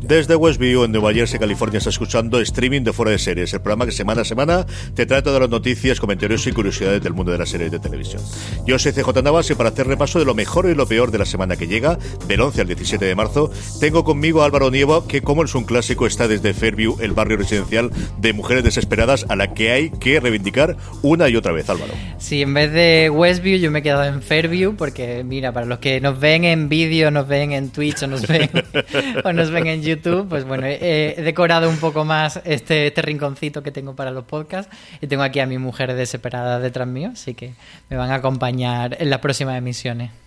Desde Westview, en Nueva Jersey, California, está escuchando streaming de Fuera de Series, el programa que semana a semana te trae todas las noticias, comentarios y curiosidades del mundo de las series de televisión. Yo soy CJ Navas y para hacer repaso de lo mejor y lo peor de la semana que llega, del 11 al 17 de marzo, tengo conmigo a Álvaro Nievo, que como es un clásico, está desde Fairview, el barrio residencial de mujeres desesperadas a la que hay que reivindicar una y otra vez, Álvaro. Sí, en vez de Westview yo me he quedado en Fairview porque, mira, para los que nos ven en vídeo, nos ven en Twitch o nos ven, o nos ven en YouTube, pues bueno, he, he decorado un poco más este, este rinconcito que tengo para los podcasts y tengo aquí a mi mujer desesperada detrás mío, así que me van a acompañar en las próximas emisiones.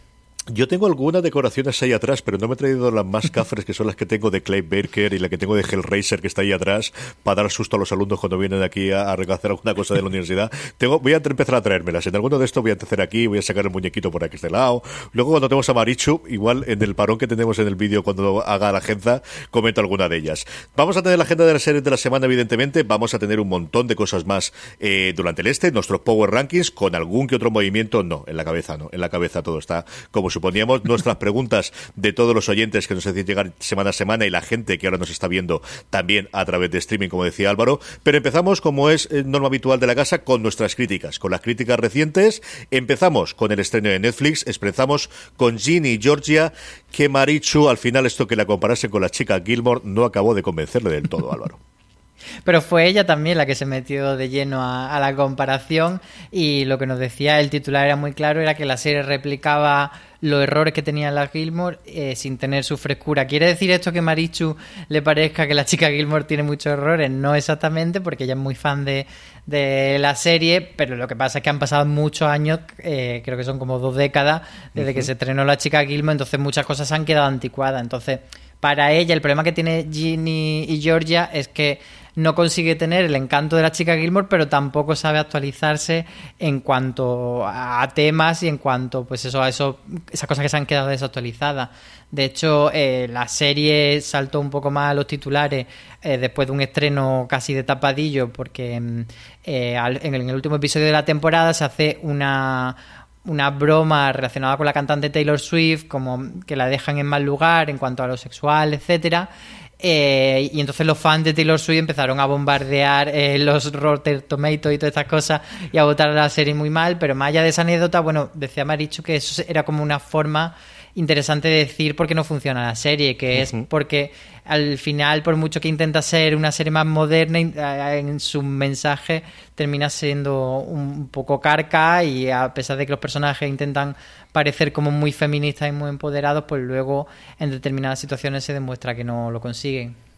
Yo tengo algunas decoraciones ahí atrás, pero no me he traído las más cafres que son las que tengo de Clay Baker y la que tengo de Hellraiser que está ahí atrás para dar susto a los alumnos cuando vienen aquí a, a recoger alguna cosa de la universidad. Tengo, voy a empezar a traérmelas. En alguno de estos voy a empezar aquí, voy a sacar el muñequito por aquí este lado. Luego cuando tenemos a Marichu, igual en el parón que tenemos en el vídeo cuando haga la agenda, comento alguna de ellas. Vamos a tener la agenda de las series de la semana, evidentemente. Vamos a tener un montón de cosas más eh, durante el este, nuestros Power Rankings, con algún que otro movimiento, no, en la cabeza no, en la cabeza todo está como suponíamos. Nuestras preguntas de todos los oyentes que nos hacen llegar semana a semana y la gente que ahora nos está viendo también a través de streaming, como decía Álvaro. Pero empezamos, como es eh, norma habitual de la casa, con nuestras críticas, con las críticas recientes. Empezamos con el estreno de Netflix, empezamos con Ginny y Georgia, que Marichu, al final esto que la comparase con la chica Gilmore, no acabó de convencerle del todo, Álvaro. Pero fue ella también la que se metió de lleno a, a, la comparación y lo que nos decía el titular era muy claro, era que la serie replicaba los errores que tenía la Gilmore eh, sin tener su frescura. ¿Quiere decir esto que Marichu le parezca que la chica Gilmore tiene muchos errores? No exactamente, porque ella es muy fan de, de la serie, pero lo que pasa es que han pasado muchos años, eh, creo que son como dos décadas, desde uh -huh. que se estrenó la chica Gilmore, entonces muchas cosas han quedado anticuadas. Entonces, para ella, el problema que tiene Ginny y Georgia es que no consigue tener el encanto de la chica Gilmore, pero tampoco sabe actualizarse en cuanto a temas y en cuanto, pues eso, a eso, esas cosas que se han quedado desactualizadas. De hecho, eh, la serie saltó un poco más a los titulares eh, después de un estreno casi de tapadillo, porque eh, en el último episodio de la temporada se hace una una broma relacionada con la cantante Taylor Swift, como que la dejan en mal lugar en cuanto a lo sexual, etcétera. Eh, y entonces los fans de Taylor Swift empezaron a bombardear eh, los Rotten Tomatoes y todas estas cosas y a votar a la serie muy mal, pero más allá de esa anécdota, bueno, decía Marichu que eso era como una forma interesante de decir por qué no funciona la serie, que uh -huh. es porque al final, por mucho que intenta ser una serie más moderna, en su mensaje termina siendo un poco carca y a pesar de que los personajes intentan parecer como muy feministas y muy empoderados, pues luego en determinadas situaciones se demuestra que no lo consiguen.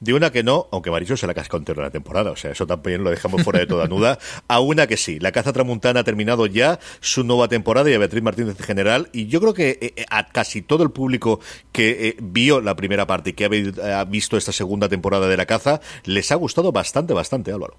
De una que no, aunque Maricho se la cascó entero la temporada, o sea, eso también lo dejamos fuera de toda duda. A una que sí, la caza tramuntana ha terminado ya su nueva temporada y a Beatriz Martínez en general, y yo creo que eh, a casi todo el público que eh, vio la primera parte y que ha visto esta segunda temporada de la caza, les ha gustado bastante, bastante, Álvaro.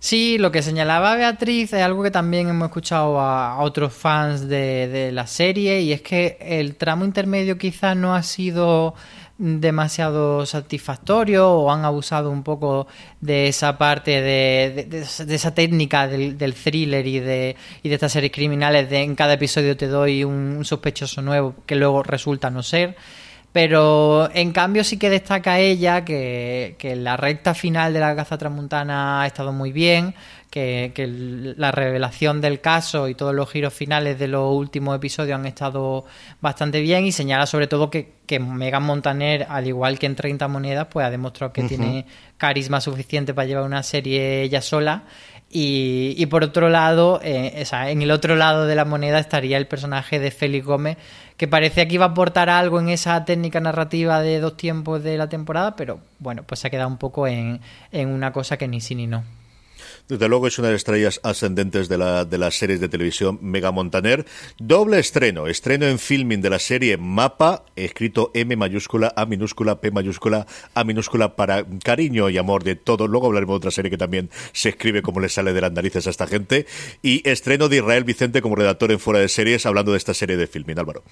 Sí, lo que señalaba Beatriz es algo que también hemos escuchado a, otros fans de, de, la serie y es que el tramo intermedio quizás no ha sido demasiado satisfactorio o han abusado un poco de esa parte de, de, esa técnica del, thriller y de, y de estas series criminales de en cada episodio te doy un sospechoso nuevo que luego resulta no ser pero en cambio sí que destaca ella que, que la recta final de la caza tramuntana ha estado muy bien, que, la revelación del caso y todos los giros finales de los últimos episodios han estado bastante bien y señala sobre todo que, que Megan Montaner, al igual que en 30 monedas, pues ha demostrado que tiene carisma suficiente para llevar una serie ella sola y, y por otro lado, eh, en el otro lado de la moneda estaría el personaje de Félix Gómez, que parecía que iba a aportar algo en esa técnica narrativa de dos tiempos de la temporada, pero bueno, pues se ha quedado un poco en, en una cosa que ni sí ni no. Desde luego es una de las estrellas ascendentes de, la, de las series de televisión Mega Montaner. Doble estreno, estreno en filming de la serie Mapa, escrito M mayúscula, A minúscula, P mayúscula, A minúscula para cariño y amor de todo. Luego hablaremos de otra serie que también se escribe como le sale de las narices a esta gente. Y estreno de Israel Vicente como redactor en Fuera de Series hablando de esta serie de filming. Álvaro.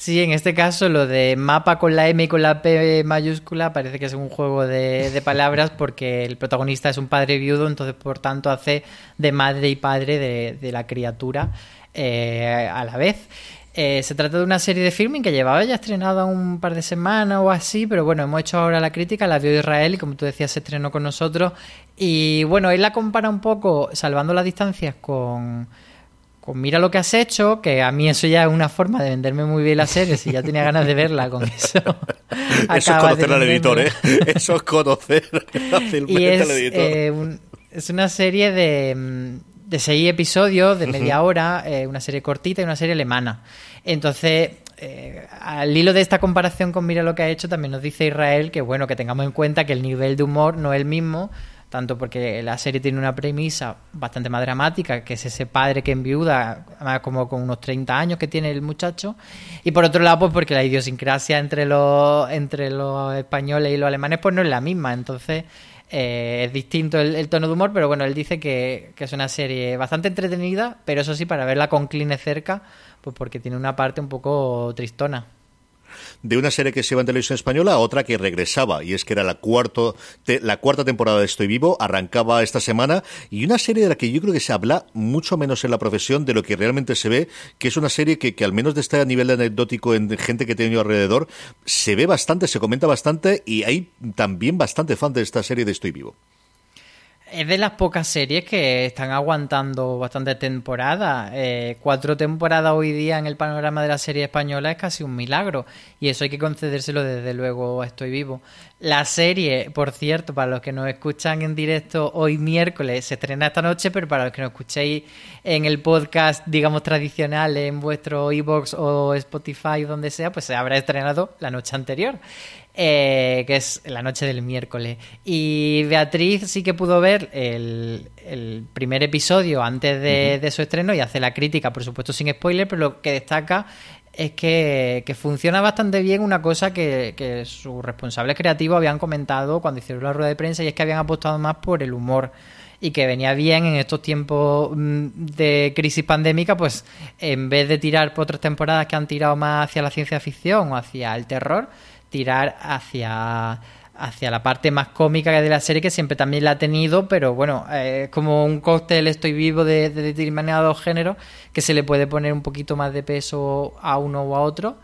Sí, en este caso lo de mapa con la M y con la P mayúscula parece que es un juego de, palabras porque el protagonista es un padre viudo, entonces por tanto hace de madre y padre de, la criatura eh, a la vez. Eh, se trata de una serie de filming que llevaba ya estrenada un par de semanas o así, pero bueno, hemos hecho ahora la crítica, la vio Israel y como tú decías se estrenó con nosotros. Y bueno, él la compara un poco, salvando las distancias, con pues mira lo que has hecho, que a mí eso ya es una forma de venderme muy bien la serie, si ya tenía ganas de verla con eso. eso es conocer al editor, ¿eh? Eso es conocer y es, al editor. Eh, es una serie de, de seis episodios, de media hora, eh, una serie cortita y una serie alemana. Entonces, eh, al hilo de esta comparación con Mira lo que ha hecho, también nos dice Israel que, bueno, que tengamos en cuenta que el nivel de humor no es el mismo tanto porque la serie tiene una premisa bastante más dramática, que es ese padre que enviuda, además como con unos 30 años que tiene el muchacho, y por otro lado, pues porque la idiosincrasia entre los, entre los españoles y los alemanes pues no es la misma, entonces eh, es distinto el, tono de humor, pero bueno, él dice que, que, es una serie bastante entretenida, pero eso sí, para verla con Kline cerca, pues porque tiene una parte un poco tristona de una serie que se iba en televisión española a otra que regresaba, y es que era la, cuarto, la cuarta temporada de Estoy Vivo, arrancaba esta semana, y una serie de la que yo creo que se habla mucho menos en la profesión de lo que realmente se ve, que es una serie que, que al menos de este nivel anecdótico en gente que he tenido alrededor, se ve bastante, se comenta bastante, y hay también bastante fan de esta serie de Estoy Vivo es de las pocas series que están aguantando bastante temporada. Eh, cuatro temporadas hoy día en el panorama de la serie española es casi un milagro. Y eso hay que concedérselo desde luego Estoy Vivo. La serie, por cierto, para los que nos escuchan en directo hoy miércoles, se estrena esta noche, pero para los que nos escuchéis en el podcast, digamos, tradicional, en vuestro iBox o Spotify, donde sea, pues se habrá estrenado la noche anterior. Eh, que es la noche del miércoles. Y Beatriz sí que pudo ver el, primer episodio antes de, su estreno y hace la crítica, por supuesto sin spoiler, pero lo que destaca es que, funciona bastante bien una cosa que, que sus responsables creativos habían comentado cuando hicieron la rueda de prensa y es que habían apostado más por el humor y que venía bien en estos tiempos mm, de crisis pandémica, pues en vez de tirar por otras temporadas que han tirado más hacia la ciencia ficción o hacia el terror, tirar hacia hacia la parte más cómica de la serie que siempre también la ha tenido, pero bueno, es como un cóctel estoy vivo de, de determinados géneros que se le puede poner un poquito más de peso a uno o a otro.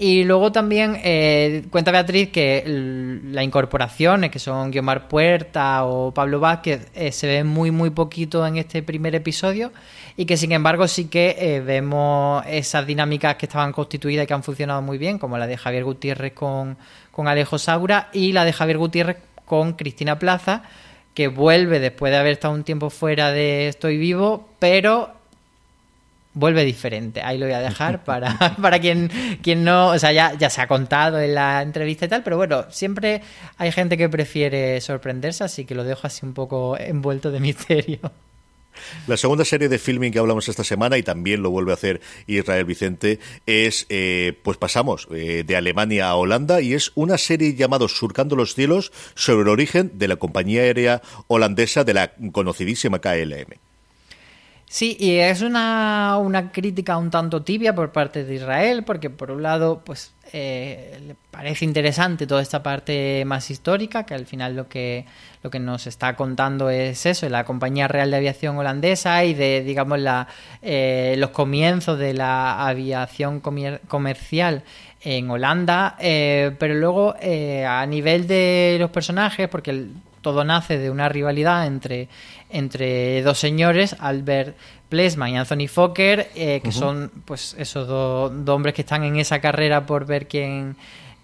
Y luego también eh, cuenta Beatriz que la incorporaciones, que son Guiomar Puerta o Pablo Vázquez, eh, se ven muy, muy poquito en este primer episodio y que sin embargo sí que eh, vemos esas dinámicas que estaban constituidas y que han funcionado muy bien, como la de Javier Gutiérrez con, con Alejo Saura y la de Javier Gutiérrez con Cristina Plaza, que vuelve después de haber estado un tiempo fuera de Estoy Vivo, pero vuelve diferente. Ahí lo voy a dejar para, para quien, quien no, o sea, ya, ya se ha contado en la entrevista y tal, pero bueno, siempre hay gente que prefiere sorprenderse, así que lo dejo así un poco envuelto de misterio. La segunda serie de filming que hablamos esta semana, y también lo vuelve a hacer Israel Vicente, es, eh, pues pasamos eh, de Alemania a Holanda, y es una serie llamada Surcando los cielos sobre el origen de la compañía aérea holandesa de la conocidísima KLM. Sí, y es una, una crítica un tanto tibia por parte de Israel, porque por un lado, pues eh, le parece interesante toda esta parte más histórica, que al final lo que, lo que nos está contando es eso, la Compañía Real de Aviación Holandesa y de, digamos, la, eh, los comienzos de la aviación comercial en Holanda, eh, pero luego a nivel de los personajes, porque todo nace de una rivalidad entre entre dos señores, Albert Plesman y Anthony Fokker, eh, que son pues esos dos, hombres que están en esa carrera por ver quién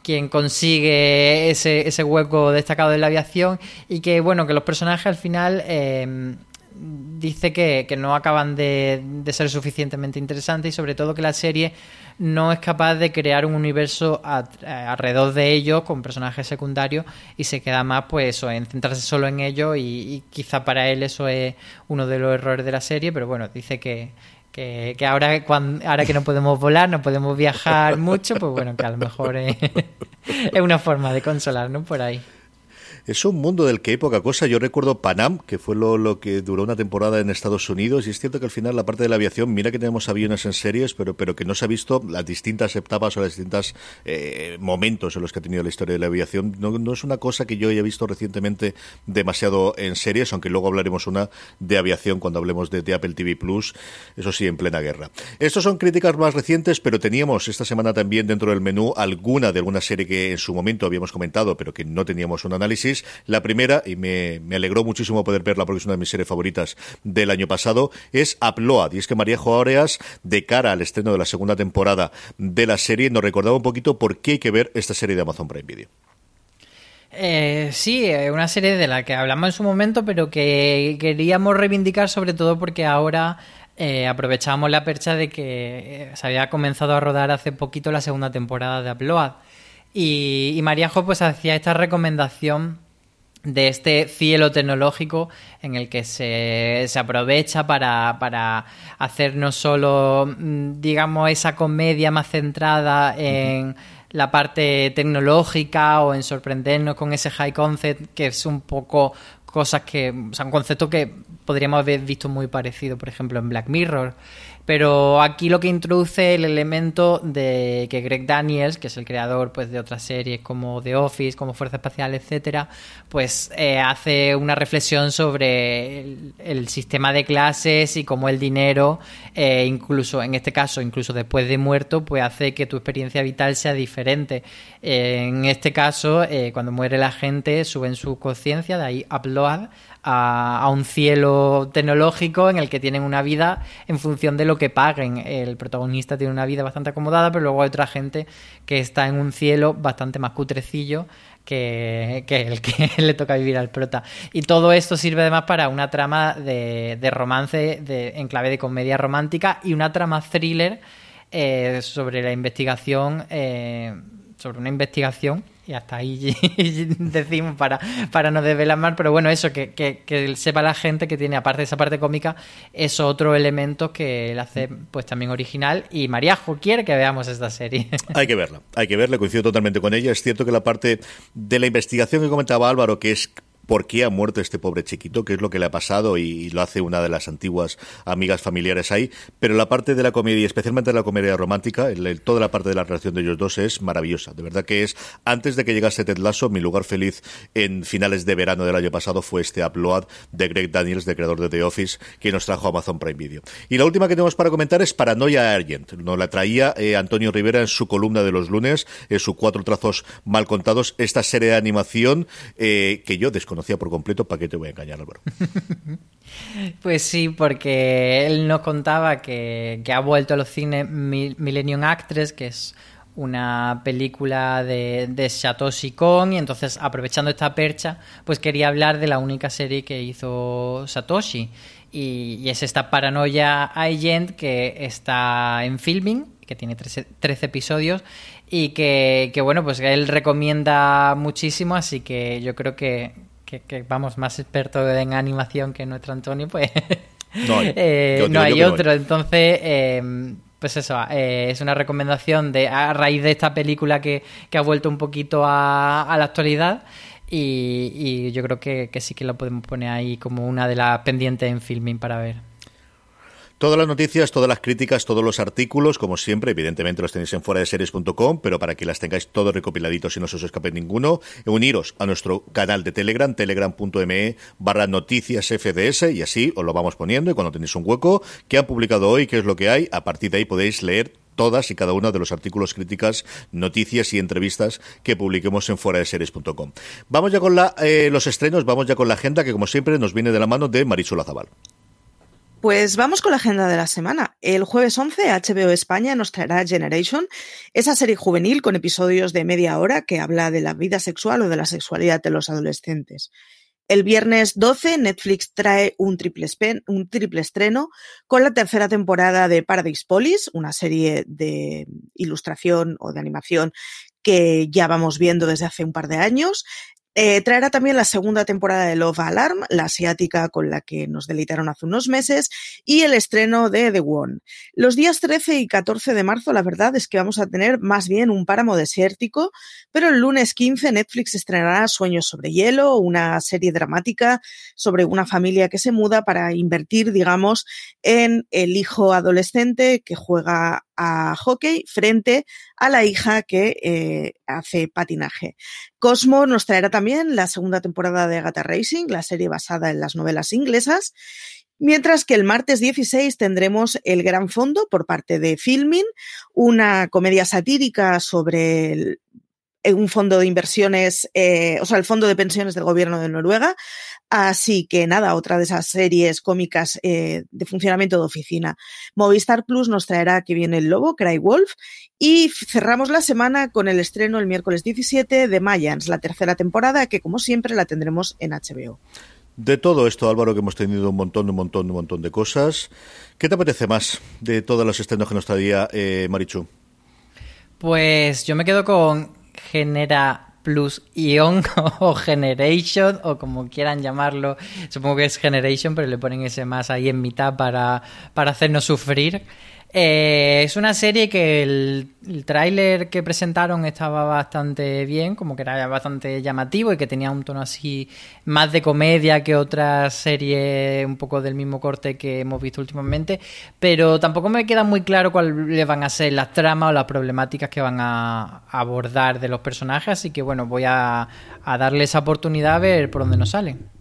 quién consigue ese, ese hueco destacado de la aviación y que bueno que los personajes al final eh, dice que, no acaban de, ser suficientemente interesantes y sobre todo que la serie no es capaz de crear un universo alrededor de ellos con personajes secundarios y se queda más pues en centrarse solo en ellos y, quizá para él eso es uno de los errores de la serie pero bueno dice que, que, ahora, cuando, ahora que no podemos volar, no podemos viajar mucho, pues bueno, que a lo mejor es, es una forma de consolarnos por ahí. Es un mundo del que hay poca cosa. Yo recuerdo Panam, que fue lo, que duró una temporada en Estados Unidos, y es cierto que al final la parte de la aviación, mira que tenemos aviones en series, pero, pero que no se ha visto las distintas etapas o los distintos eh, momentos en los que ha tenido la historia de la aviación. No, es una cosa que yo haya visto recientemente demasiado en series, aunque luego hablaremos una de aviación cuando hablemos de, de Apple TV Plus, eso sí, en plena guerra. Estos son críticas más recientes, pero teníamos esta semana también dentro del menú alguna de alguna serie que en su momento habíamos comentado, pero que no teníamos un análisis la primera, y me, alegró muchísimo poder verla porque es una de mis series favoritas del año pasado, es Upload. Y es que María Joareas, de cara al estreno de la segunda temporada de la serie, nos recordaba un poquito por qué hay que ver esta serie de Amazon Prime Video. Eh, sí, una serie de la que hablamos en su momento, pero que queríamos reivindicar sobre todo porque ahora eh, aprovechamos la percha de que se había comenzado a rodar hace poquito la segunda temporada de Upload. Y, y Mariajo pues hacía esta recomendación de este cielo tecnológico en el que se, se aprovecha para, para, hacer no solo, mm, digamos, esa comedia más centrada en la parte tecnológica o en sorprendernos con ese high concept que es un poco cosas que, o sea, un concepto que podríamos haber visto muy parecido, por ejemplo, en Black Mirror. Pero aquí lo que introduce el elemento de que Greg Daniels, que es el creador pues, de otras series como The Office, como Fuerza Espacial, etcétera, pues eh, hace una reflexión sobre el, sistema de clases y cómo el dinero, eh, incluso en este caso, incluso después de muerto, pues hace que tu experiencia vital sea diferente. en este caso, eh, cuando muere la gente, suben su conciencia, de ahí upload a, un cielo tecnológico en el que tienen una vida en función de lo que paguen. El protagonista tiene una vida bastante acomodada, pero luego hay otra gente que está en un cielo bastante más cutrecillo que, el que le toca vivir al prota. Y todo esto sirve además para una trama de, romance de, en clave de comedia romántica y una trama thriller eh, sobre la investigación, eh, sobre una investigación y hasta ahí decimos para, para no desvelar más, pero bueno, eso, que, que, sepa la gente que tiene, aparte de esa parte cómica, esos otros elementos que le hace pues también original. Y Mariajo quiere que veamos esta serie. Hay que verla, hay que verla, coincido totalmente con ella. Es cierto que la parte de la investigación que comentaba Álvaro, que es por qué ha muerto este pobre chiquito, qué es lo que le ha pasado y, lo hace una de las antiguas amigas familiares ahí. Pero la parte de la comedia, especialmente la comedia romántica, toda la parte de la relación de ellos dos es maravillosa. De verdad que es, antes de que llegase Ted Lasso, mi lugar feliz en finales de verano del año pasado fue este Upload de Greg Daniels, de creador de The Office, que nos trajo Amazon Prime Video. Y la última que tenemos para comentar es Paranoia Argent. Nos la traía eh, Antonio Rivera en su columna de los lunes, en sus cuatro trazos mal contados, esta serie de animación eh, que yo desconocía conocía por completo, ¿para qué te voy a engañar, Álvaro? pues sí, porque él nos contaba que, ha vuelto a los cines Millennium Actress, que es una película de, de Satoshi Kon y entonces aprovechando esta percha pues quería hablar de la única serie que hizo Satoshi y, es esta paranoia Agent que está en filming que tiene 13, 13 episodios y que, que, bueno pues él recomienda muchísimo así que yo creo que, que, vamos, más experto en animación que nuestro Antonio, pues no hay, eh, otro. Entonces, em, pues eso, eh, es una recomendación de a raíz de esta película que, ha vuelto un poquito a, la actualidad. Y, yo creo que, que sí que lo podemos poner ahí como una de las pendientes en filming para ver. Todas las noticias, todas las críticas, todos los artículos, como siempre, evidentemente los tenéis en fuera de series.com, pero para que las tengáis todos recopiladitos y no os escape ninguno, uniros a nuestro canal de Telegram, telegram.me barra noticias FDS, y así os lo vamos poniendo, y cuando tenéis un hueco, que han publicado hoy, qué es lo que hay, a partir de ahí podéis leer todas y cada uno de los artículos, críticas, noticias y entrevistas que publiquemos en fuera de series.com. Vamos ya con la, eh, los estrenos, vamos ya con la agenda que como siempre nos viene de la mano de Marichu Lazabal. Pues vamos con la agenda de la semana. El jueves 11, HBO España nos traerá Generation, esa serie juvenil con episodios de media hora que habla de la vida sexual o de la sexualidad de los adolescentes. El viernes 12, Netflix trae un triple, un triple, estreno con la tercera temporada de Paradise Police, una serie de ilustración o de animación que ya vamos viendo desde hace un par de años. Eh, traerá también la segunda temporada de Love Alarm, la asiática con la que nos deleitaron hace unos meses, y el estreno de The One. Los días 13 y 14 de marzo, la verdad es que vamos a tener más bien un páramo desértico, pero el lunes 15 Netflix estrenará Sueños sobre Hielo, una serie dramática sobre una familia que se muda para invertir, digamos, en el hijo adolescente que juega a hockey frente a la hija que eh, hace patinaje. Cosmo nos traerá también la segunda temporada de Agatha Racing, la serie basada en las novelas inglesas. Mientras que el martes 16 tendremos El Gran Fondo por parte de Filmin, una comedia satírica sobre el, un fondo de inversiones, eh, o sea, el fondo de pensiones del gobierno de Noruega. Así que nada, otra de esas series cómicas eh, de funcionamiento de oficina. Movistar Plus nos traerá que viene el lobo, Cry Wolf, y cerramos la semana con el estreno el miércoles 17 de Mayans, la tercera temporada, que como siempre la tendremos en HBO. De todo esto, Álvaro, que hemos tenido un montón, un montón, un montón de cosas. ¿Qué te apetece más de todos los estrenos que nos traía eh, Marichu? Pues yo me quedo con genera plus ion o generation o como quieran llamarlo. Supongo que es generation, pero le ponen ese más ahí en mitad para, para hacernos sufrir. Eh, es una serie que el, tráiler que presentaron estaba bastante bien, como que era bastante llamativo y que tenía un tono así más de comedia que otras series un poco del mismo corte que hemos visto últimamente, pero tampoco me queda muy claro cuáles van a ser las tramas o las problemáticas que van a abordar de los personajes, así que bueno, voy a, a darle esa oportunidad a ver por dónde nos salen.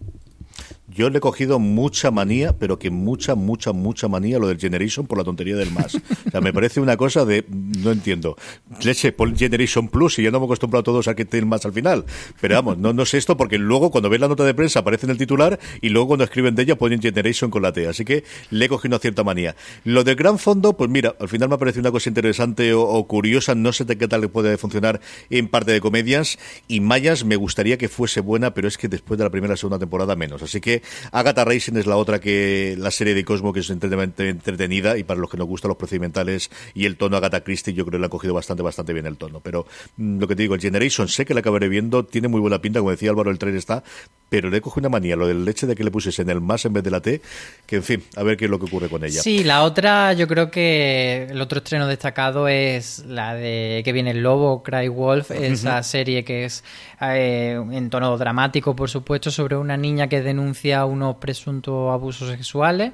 Yo le he cogido mucha manía, pero que mucha, mucha, mucha manía lo del Generation por la tontería del más. O sea, me parece una cosa de. No entiendo. Leche, pon Generation Plus y ya no me he acostumbrado a todos a que tengan más al final. Pero vamos, no, no sé esto porque luego cuando ves la nota de prensa aparece en el titular y luego cuando escriben de ella ponen Generation con la T. Así que le he cogido una cierta manía. Lo del gran fondo, pues mira, al final me ha parecido una cosa interesante o, curiosa. No sé de qué tal puede funcionar en parte de comedias. Y Mayas me gustaría que fuese buena, pero es que después de la primera segunda temporada menos. Así que Agatha Racing es la otra que la serie de Cosmo que es entretenida y para los que nos gustan los procedimentales y el tono Agatha Christie yo creo que le ha cogido bastante, bastante bien el tono. Pero mm, lo que te digo, el Generation sé que la acabaré viendo, tiene muy buena pinta, como decía Álvaro, el tren está, pero le cogido una manía, lo del leche de que le puses en el más en vez de la T, que en fin, a ver qué es lo que ocurre con ella. Sí, la otra, yo creo que el otro estreno destacado es la de que viene el lobo, Cry Wolf, esa serie que es eh, en tono dramático, por supuesto, sobre una niña que denuncia unos presuntos abusos sexuales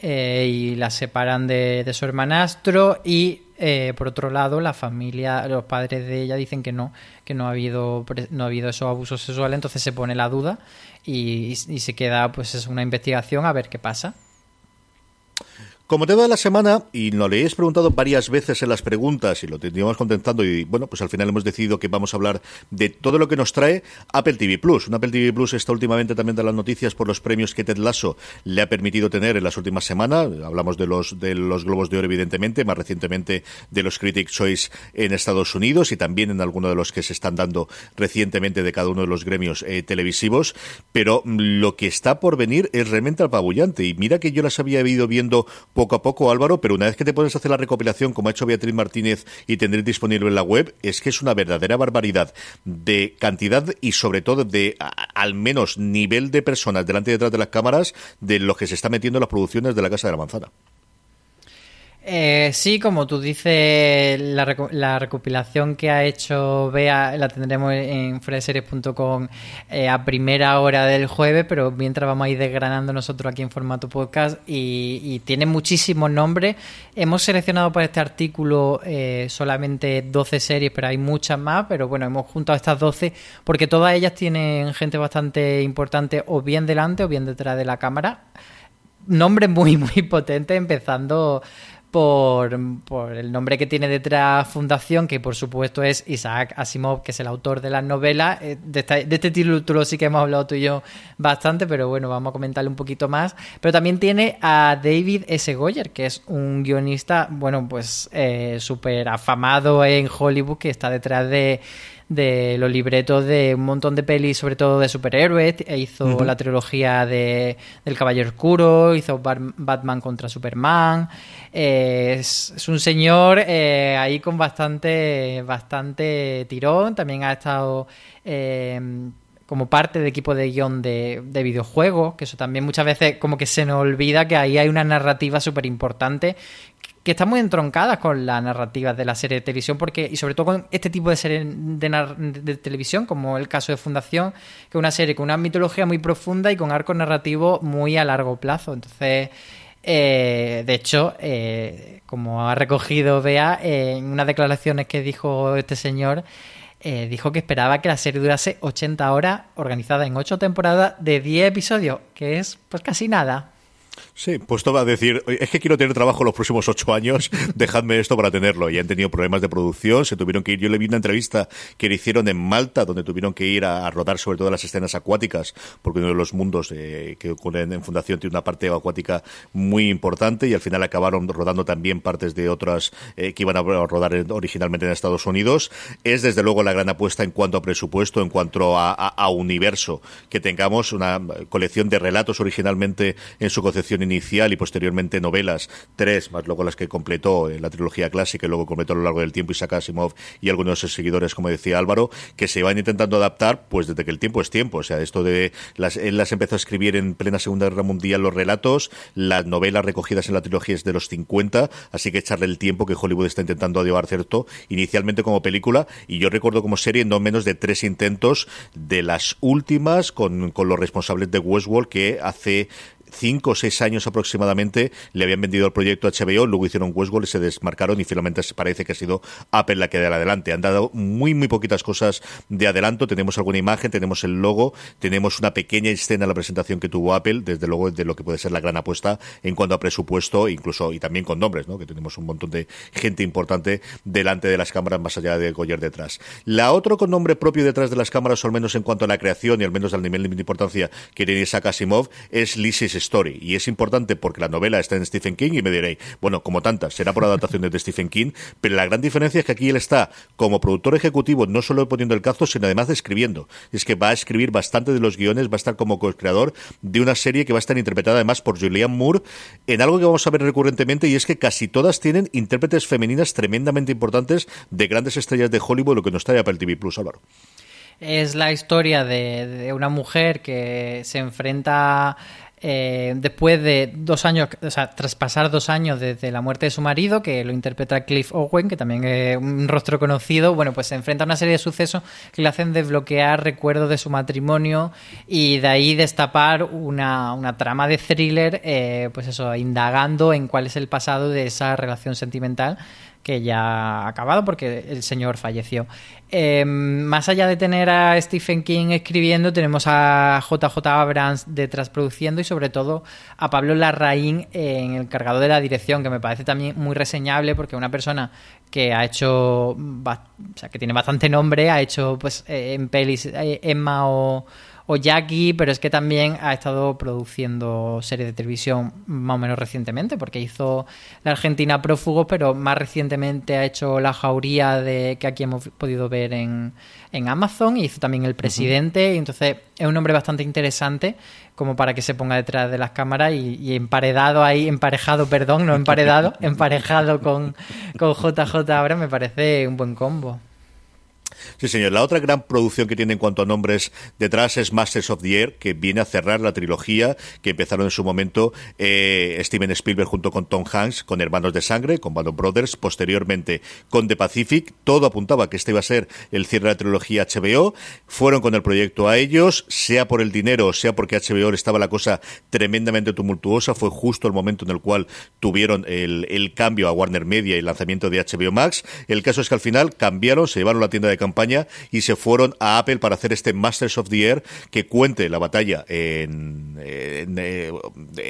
eh, y la separan de, su hermanastro y eh, por otro lado la familia los padres de ella dicen que no que no ha habido no ha habido esos abusos sexuales. Entonces se pone la duda y se queda pues es una investigación a ver qué pasa como tema de la semana, y nos le habéis preguntado varias veces en las preguntas y lo teníamos contentando y bueno, pues al final hemos decidido que vamos a hablar de todo lo que nos trae Apple TV Plus. Un Apple TV Plus está últimamente también de las noticias por los premios que Ted Lasso le ha permitido tener en las últimas semanas. Hablamos de los, de los Globos de Oro, evidentemente, más recientemente de los Critics' Choice en Estados Unidos y también en algunos de los que se están dando recientemente de cada uno de los gremios eh, televisivos. Pero lo que está por venir es realmente apabullante. Y mira que yo las había ido viendo poco a poco, Álvaro, pero una vez que te puedes hacer la recopilación, como ha hecho Beatriz Martínez y tendréis disponible en la web, es que es una verdadera barbaridad de cantidad y sobre todo de al menos nivel de personas delante y detrás de las cámaras de lo que se está metiendo en las producciones de la Casa de la Manzana. Eh, sí, como tú dices, la, recopilación que ha hecho Bea la tendremos en freseries.com eh, a primera hora del jueves, pero mientras vamos a ir desgranando nosotros aquí en formato podcast y, tiene muchísimos nombres. Hemos seleccionado para este artículo eh, solamente 12 series, pero hay muchas más, pero bueno, hemos juntado estas 12 porque todas ellas tienen gente bastante importante o bien delante o bien detrás de la cámara nombres muy, muy potentes, empezando por, por, el nombre que tiene detrás Fundación, que por supuesto es Isaac Asimov, que es el autor de las novelas. Eh, de, este título sí que hemos hablado tú y yo bastante, pero bueno, vamos a comentarle un poquito más. Pero también tiene a David S. Goyer, que es un guionista, bueno, pues eh, súper afamado en Hollywood, que está detrás de de los libretos de un montón de pelis, sobre todo de superhéroes. E hizo la trilogía de, del Caballero Oscuro, hizo Batman contra Superman. Eh, es, un señor eh, ahí con bastante, bastante tirón. También ha estado eh, como parte de equipo de guion de, de, videojuegos, que eso también muchas veces como que se nos olvida que ahí hay una narrativa súper importante que están muy entroncadas con la narrativa de la serie de televisión, porque, y sobre todo con este tipo de serie de, televisión, como el caso de Fundación, que es una serie con una mitología muy profunda y con arcos narrativos muy a largo plazo. Entonces, eh, de hecho, eh, como ha recogido Bea, en unas declaraciones que dijo este señor, eh, dijo que esperaba que la serie durase 80 horas, organizada en 8 temporadas de 10 episodios, que es pues casi nada. Sí, pues va a decir, es que quiero tener trabajo los próximos ocho años, dejadme esto para tenerlo. Y han tenido problemas de producción, se tuvieron que ir. Yo le vi una entrevista que le hicieron en Malta, donde tuvieron que ir a, rodar sobre todo las escenas acuáticas, porque uno de los mundos eh, que ocurren en Fundación tiene una parte acuática muy importante y al final acabaron rodando también partes de otras eh, que iban a rodar originalmente en Estados Unidos. Es desde luego la gran apuesta en cuanto a presupuesto, en cuanto a, a universo, que tengamos una colección de relatos originalmente en su concepción inicial y posteriormente novelas, tres, más luego las que completó en la trilogía clásica y luego completó a lo largo del tiempo Isaac Asimov y algunos de sus seguidores, como decía Álvaro, que se van intentando adaptar pues desde que el tiempo es tiempo. O sea, esto de las, él las empezó a escribir en plena Segunda Guerra Mundial los relatos, las novelas recogidas en la trilogía es de los 50, así que echarle el tiempo que Hollywood está intentando llevar cierto, inicialmente como película, y yo recuerdo como serie no menos de tres intentos de las últimas con, con los responsables de Westworld que hace cinco o seis años aproximadamente le habían vendido el proyecto a HBO, luego hicieron Westworld y se desmarcaron y finalmente parece que ha sido Apple la que da adelante. Han dado muy, muy poquitas cosas de adelanto. Tenemos alguna imagen, tenemos el logo, tenemos una pequeña escena en la presentación que tuvo Apple, desde luego de lo que puede ser la gran apuesta en cuanto a presupuesto, incluso y también con nombres, ¿no? que tenemos un montón de gente importante delante de las cámaras más allá de Goyer detrás. La otra con nombre propio detrás de las cámaras, o al menos en cuanto a la creación y al menos al nivel de importancia que tiene Isaac Asimov, es Lizzie's Story. Y es importante porque la novela está en Stephen King y me diréis, bueno, como tantas, será por adaptaciones de Stephen King, pero la gran diferencia es que aquí él está como productor ejecutivo, no solo poniendo el cazo, sino además de escribiendo. Es que va a escribir bastante de los guiones, va a estar como co-creador de una serie que va a estar interpretada además por Julianne Moore en algo que vamos a ver recurrentemente y es que casi todas tienen intérpretes femeninas tremendamente importantes de grandes estrellas de Hollywood, lo que nos trae Apple TV Plus, Álvaro es la historia de, una mujer que se enfrenta eh, después de dos años, o sea, tras pasar dos años desde la muerte de su marido, que lo interpreta Cliff Owen, que también es un rostro conocido, bueno, pues se enfrenta a una serie de sucesos que le hacen desbloquear recuerdos de su matrimonio y de ahí destapar una, una trama de thriller, eh, pues eso, indagando en cuál es el pasado de esa relación sentimental que ya ha acabado porque el señor falleció. Em, más allá de tener a Stephen King escribiendo, tenemos a JJ Abrams detrás produciendo y sobre todo a Pablo Larraín en el cargado de la dirección, que me parece también muy reseñable porque una persona que ha hecho, o sea, que tiene bastante nombre, ha hecho pues eh, en pelis eh, Emma o o Jackie, pero es que también ha estado produciendo series de televisión más o menos recientemente, porque hizo La Argentina Prófugo, pero más recientemente ha hecho La Jauría de que aquí hemos podido ver en, en Amazon, y hizo también El Presidente, y entonces es un hombre bastante interesante como para que se ponga detrás de las cámaras y, emparedado ahí, emparejado, perdón, no emparedado, emparejado con, con JJ ahora me parece un buen combo. Sí, señor. La otra gran producción que tiene en cuanto a nombres detrás es Masters of the Air, que viene a cerrar la trilogía que empezaron en su momento eh, Steven Spielberg junto con Tom Hanks, con Hermanos de Sangre, con Band of Brothers, posteriormente con The Pacific. Todo apuntaba que este iba a ser el cierre de la trilogía HBO. Fueron con el proyecto a ellos, sea por el dinero, sea porque HBO estaba la cosa tremendamente tumultuosa. Fue justo el momento en el cual tuvieron el, el cambio a Warner Media y el lanzamiento de HBO Max. El caso es que al final cambiaron, se llevaron la tienda de campaña y se fueron a Apple para hacer este Masters of the Air que cuente la batalla eh,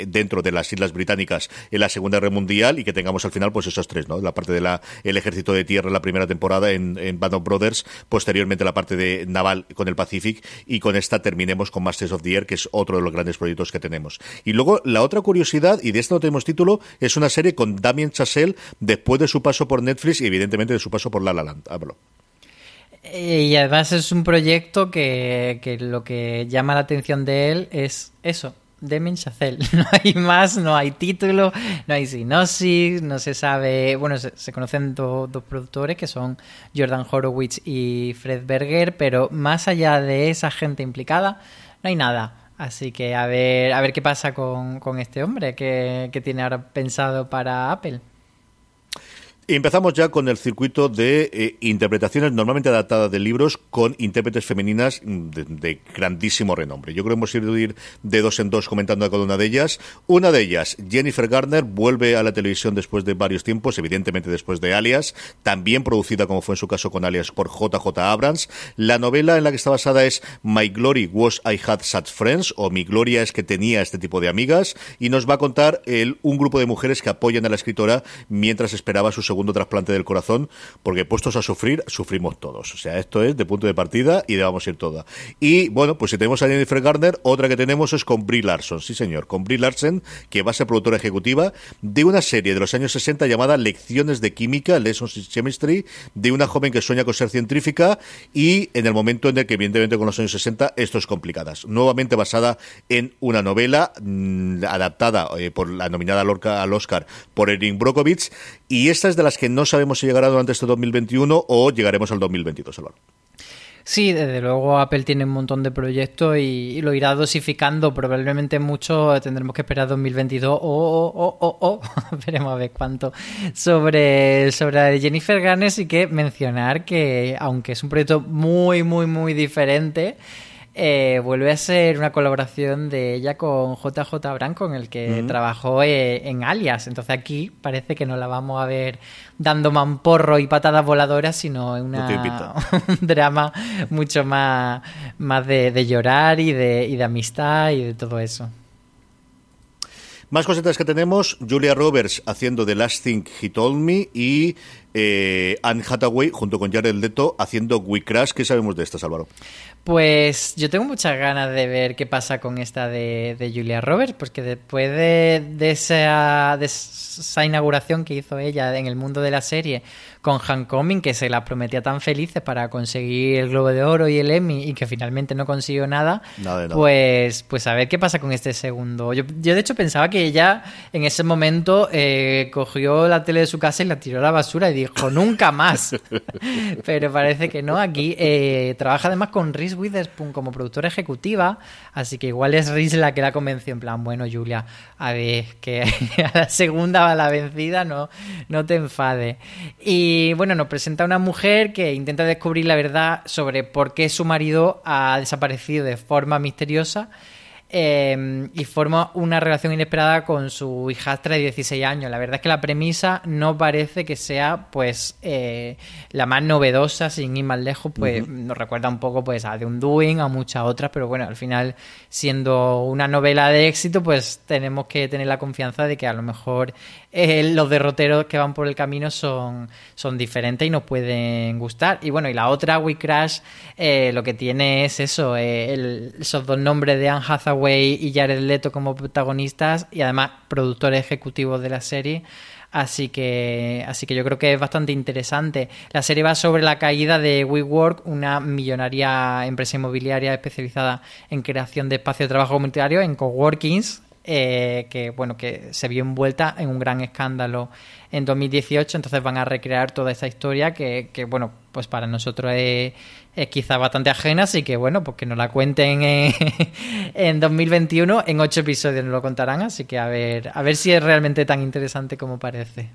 dentro de las Islas Británicas en la Segunda Guerra Mundial y que tengamos al final pues esos tres, ¿no? La parte de la el ejército de tierra en la primera temporada en, en Band of Brothers, posteriormente la parte de naval con el Pacific y con esta terminemos con Masters of the Air, que es otro de los grandes proyectos que tenemos. Y luego la otra curiosidad, y de esto no tenemos título, es una serie con Damien Chazelle después de su paso por Netflix y evidentemente de su paso por La La Land. Hablo. Eh, y además es un proyecto que, que, lo que llama la atención de él es eso, Demi Chazelle. No hay más, no hay título, no hay sinopsis, no se sabe... Bueno, se, se conocen do, dos productores que son Jordan Horowitz y Fred Berger, pero más allá de esa gente implicada, no hay nada. Así que a ver, a ver qué pasa con, con este hombre que, que tiene ahora pensado para Apple. Empezamos ya con el circuito de eh, interpretaciones normalmente adaptadas de libros con intérpretes femeninas de, grandísimo renombre. Yo creo que hemos ido ir de dos en dos comentando cada una de ellas. Una de ellas, Jennifer Garner, vuelve a la televisión después de varios tiempos, evidentemente después de Alias, también producida como fue en su caso con Alias por JJ Abrams. La novela en la que está basada es My Glory Was I Had Such Friends o Mi Gloria es que tenía este tipo de amigas y nos va a contar el, un grupo de mujeres que apoyan a la escritora mientras esperaba su segundo trasplante del corazón, porque puestos a sufrir, sufrimos todos. O sea, esto es de punto de partida y de vamos a ir toda. Y bueno, pues si tenemos a Jennifer Garner, otra que tenemos es con Brie Larson, sí señor, con Brie Larson, que va a ser productora ejecutiva de una serie de los años 60 llamada Lecciones de Química, Lessons in Chemistry, de una joven que sueña con ser científica y en el momento en el que evidentemente con los años 60 esto es complicadas. Nuevamente basada en una novela mmm, adaptada eh, por la nominada al Oscar por Erin Brockovich y esta es de las que no sabemos si llegará durante este 2021 o llegaremos al 2022, Álvaro. Sí, desde luego Apple tiene un montón de proyectos y, lo irá dosificando. Probablemente mucho tendremos que esperar 2022 o, o, o, o, veremos a ver cuánto. Sobre, sobre Jennifer Garner sí que mencionar que, aunque es un proyecto muy, muy, muy diferente, eh, vuelve a ser una colaboración de ella con JJ Brand, con el que trabajó eh, en Alias. Entonces aquí parece que no la vamos a ver dando mamporro y patadas voladoras, sino en una, un drama mucho más, más de, de llorar y de, y de amistad y de todo eso. Más cositas que tenemos, Julia Roberts haciendo The Last Thing He Told Me y eh, Anne Hathaway junto con Jared Leto haciendo We Crash. ¿Qué sabemos de estas, Álvaro? Pues yo tengo muchas ganas de ver qué pasa con esta de, de Julia Roberts, porque después de, de, esa, de esa inauguración que hizo ella en el mundo de la serie con Homecoming, que se la prometía tan felices para conseguir el Globo de Oro y el Emmy y que finalmente no consiguió nada. pues pues a ver qué pasa con este segundo. Yo, yo de hecho pensaba que ella en ese momento eh, cogió la tele de su casa y la tiró a la basura y dijo nunca más. Pero parece que no. Aquí eh, trabaja además con Reese Witherspoon como productora ejecutiva, así que igual es Reese la que la convenció en plan, bueno Julia, a ver, que a la segunda va la vencida, no, no te enfades. Y y bueno, nos presenta una mujer que intenta descubrir la verdad sobre por qué su marido ha desaparecido de forma misteriosa eh, y forma una relación inesperada con su hijastra de 16 años. La verdad es que la premisa no parece que sea pues eh, la más novedosa, sin ir más lejos, pues uh -huh. nos recuerda un poco pues a The Undoing, a muchas otras, pero bueno, al final siendo una novela de éxito, pues tenemos que tener la confianza de que a lo mejor eh, los derroteros que van por el camino son, son diferentes y nos pueden gustar. Y bueno, y la otra, We Crash, eh, lo que tiene es eso, el, esos dos nombres de Anne Hathaway y Jared Leto como protagonistas y además productores ejecutivos de la serie. Así que, así que yo creo que es bastante interesante. La serie va sobre la caída de WeWork, una millonaria empresa inmobiliaria especializada en creación de espacios de trabajo comunitario, en coworkings, eh, que bueno que se vio envuelta en un gran escándalo en 2018, entonces van a recrear toda esa historia que, que bueno, pues para nosotros es, es quizá bastante ajena, así que bueno, pues que nos la cuenten en, en 2021, en ocho episodios nos lo contarán, así que a ver, a ver si es realmente tan interesante como parece.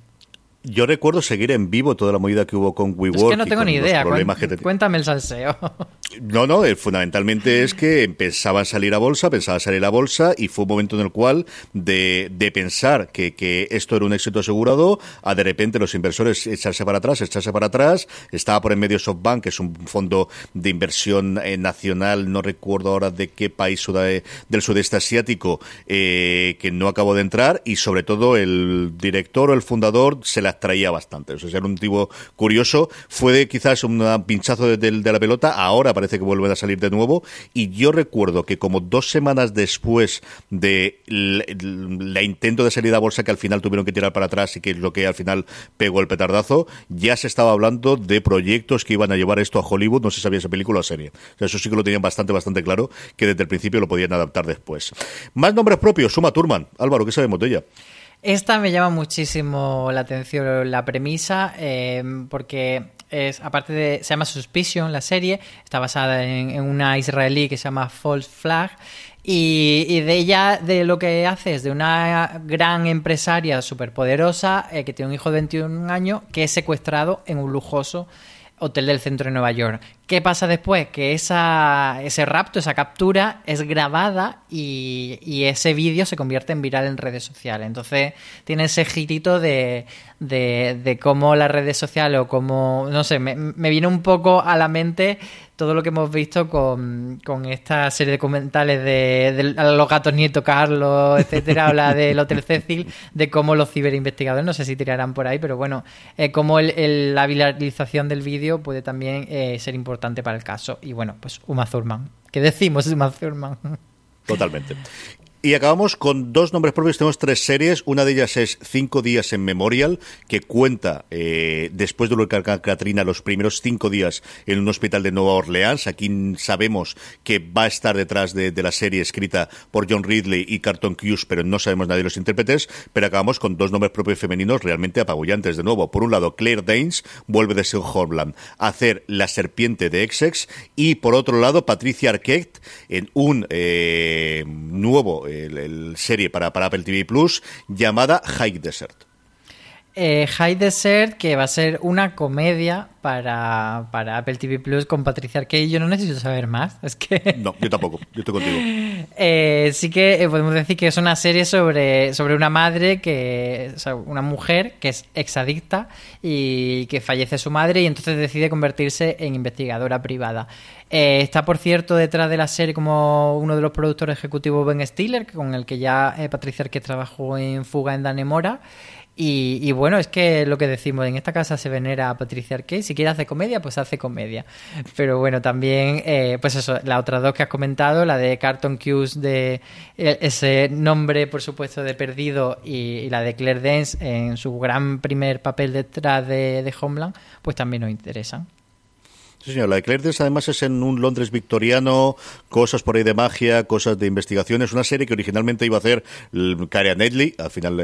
Yo recuerdo seguir en vivo toda la movida que hubo con WeWork. Es que no tengo ni idea. Cuéntame el salseo. No, no, eh, fundamentalmente es que empezaban a salir a bolsa, pensaba salir a bolsa y fue un momento en el cual de, de pensar que, que, esto era un éxito asegurado a de repente los inversores echarse para atrás, echarse para atrás. Estaba por en medio SoftBank, que es un fondo de inversión eh, nacional, no recuerdo ahora de qué país del sudeste asiático, eh, que no acabó de entrar y sobre todo el director o el fundador se la traía bastante. O sea, era un tipo curioso. Fue de, quizás un pinchazo de, la pelota, ahora parece que vuelven a salir de nuevo. Y yo recuerdo que como dos semanas después de la, intento de salida a bolsa que al final tuvieron que tirar para atrás y que es lo que al final pegó el petardazo, ya se estaba hablando de proyectos que iban a llevar esto a Hollywood, no se sabía esa película o serie. O sea, eso sí que lo tenían bastante, bastante claro, que desde el principio lo podían adaptar después. Más nombres propios, Suma Turman. Álvaro, ¿qué sabemos de ella? Esta me llama muchísimo la atención la premisa, eh, porque es, aparte de, se llama Suspicion la serie, está basada en, una israelí que se llama False Flag, y, de ella, de lo que hace es de una gran empresaria superpoderosa eh, que tiene un hijo de 21 años que es secuestrado en un lujoso hotel del centro de Nueva York. ¿Qué pasa después? Que esa, ese rapto, esa captura es grabada y, y ese vídeo se convierte en viral en redes sociales. Entonces tiene ese girito de, de, cómo las redes sociales o cómo, no sé, me, me, viene un poco a la mente todo lo que hemos visto con, con esta serie de documentales de, de, los gatos Nieto Carlos, etcétera, habla del Hotel Cecil, de cómo los ciberinvestigadores, no sé si tirarán por ahí, pero bueno, eh, cómo el, el, la viralización del vídeo puede también eh, ser importante para el caso. Y bueno, pues Uma Thurman. ¿Qué decimos Uma Thurman? Totalmente. Y acabamos con dos nombres propios. Tenemos tres series. Una de ellas es Cinco días en Memorial, que cuenta, eh, después de lo que Katrina, los primeros cinco días en un hospital de Nueva Orleans. Aquí sabemos que va a estar detrás de, de la serie escrita por John Ridley y Carton Cuse, pero no sabemos nadie de los intérpretes. Pero acabamos con dos nombres propios femeninos realmente apabullantes. De nuevo, por un lado, Claire Danes vuelve de St. Horland a hacer La Serpiente de Essex. Y por otro lado, Patricia Arquette en un eh, nuevo el, serie para, para Apple TV Plus llamada High Desert. Eh, High Desert, que va a ser una comedia para, para Apple TV Plus con Patricia Arquette. Yo no necesito saber más. Es que. No, yo tampoco. Yo estoy contigo. eh, sí que eh, podemos decir que es una serie sobre, sobre una madre que. O sea, una mujer que es exadicta y que fallece su madre y entonces decide convertirse en investigadora privada. Eh, está, por cierto, detrás de la serie como uno de los productores ejecutivos Ben Stiller, con el que ya eh, Patricia Arquette trabajó en Fuga en Danemora. Y, y, bueno, es que lo que decimos, en esta casa se venera a Patricia Arquette. Si quiere hacer comedia, pues hace comedia. Pero bueno, también, eh, pues eso, las otras dos que has comentado, la de Carton Cuse, de eh, ese nombre, por supuesto, de Perdido, y, y, la de Claire Dance en su gran primer papel detrás de, de Homeland, pues también nos interesan. Sí, señor. La de Claire Dance además es en un Londres victoriano, cosas por ahí de magia, cosas de investigación. Es una serie que originalmente iba a hacer Cara Nedley, al final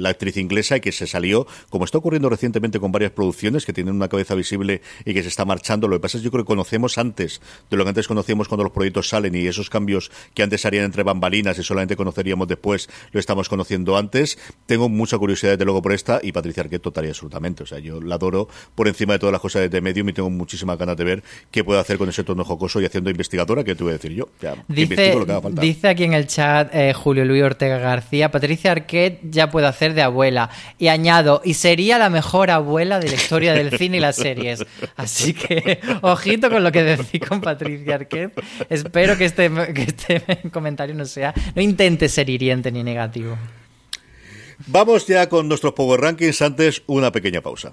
la, actriz inglesa, y que se salió, como está ocurriendo recientemente con varias producciones que tienen una cabeza visible y que se está marchando. Lo que pasa es que yo creo que conocemos antes de lo que antes conocíamos cuando los proyectos salen y esos cambios que antes harían entre bambalinas y solamente conoceríamos después, lo estamos conociendo antes. Tengo mucha curiosidad desde luego por esta y Patricia Arquette total y absolutamente. O sea, yo la adoro por encima de todas las cosas de Medium y tengo muchísimas ganas de ver qué puede hacer con ese tono jocoso y haciendo investigadora, que te voy a decir yo. Ya, dice, lo que haga falta. dice aquí en el chat eh, Julio Luis Ortega García, Patricia Arquette ya puede hacer de abuela. Y añado, y sería la mejor abuela de la historia del cine y las series. Así que, ojito con lo que decís con Patricia Arquette. Espero que este, que este comentario no sea, no intente ser hiriente ni negativo. Vamos ya con nuestros Power Rankings. Antes, una pequeña pausa.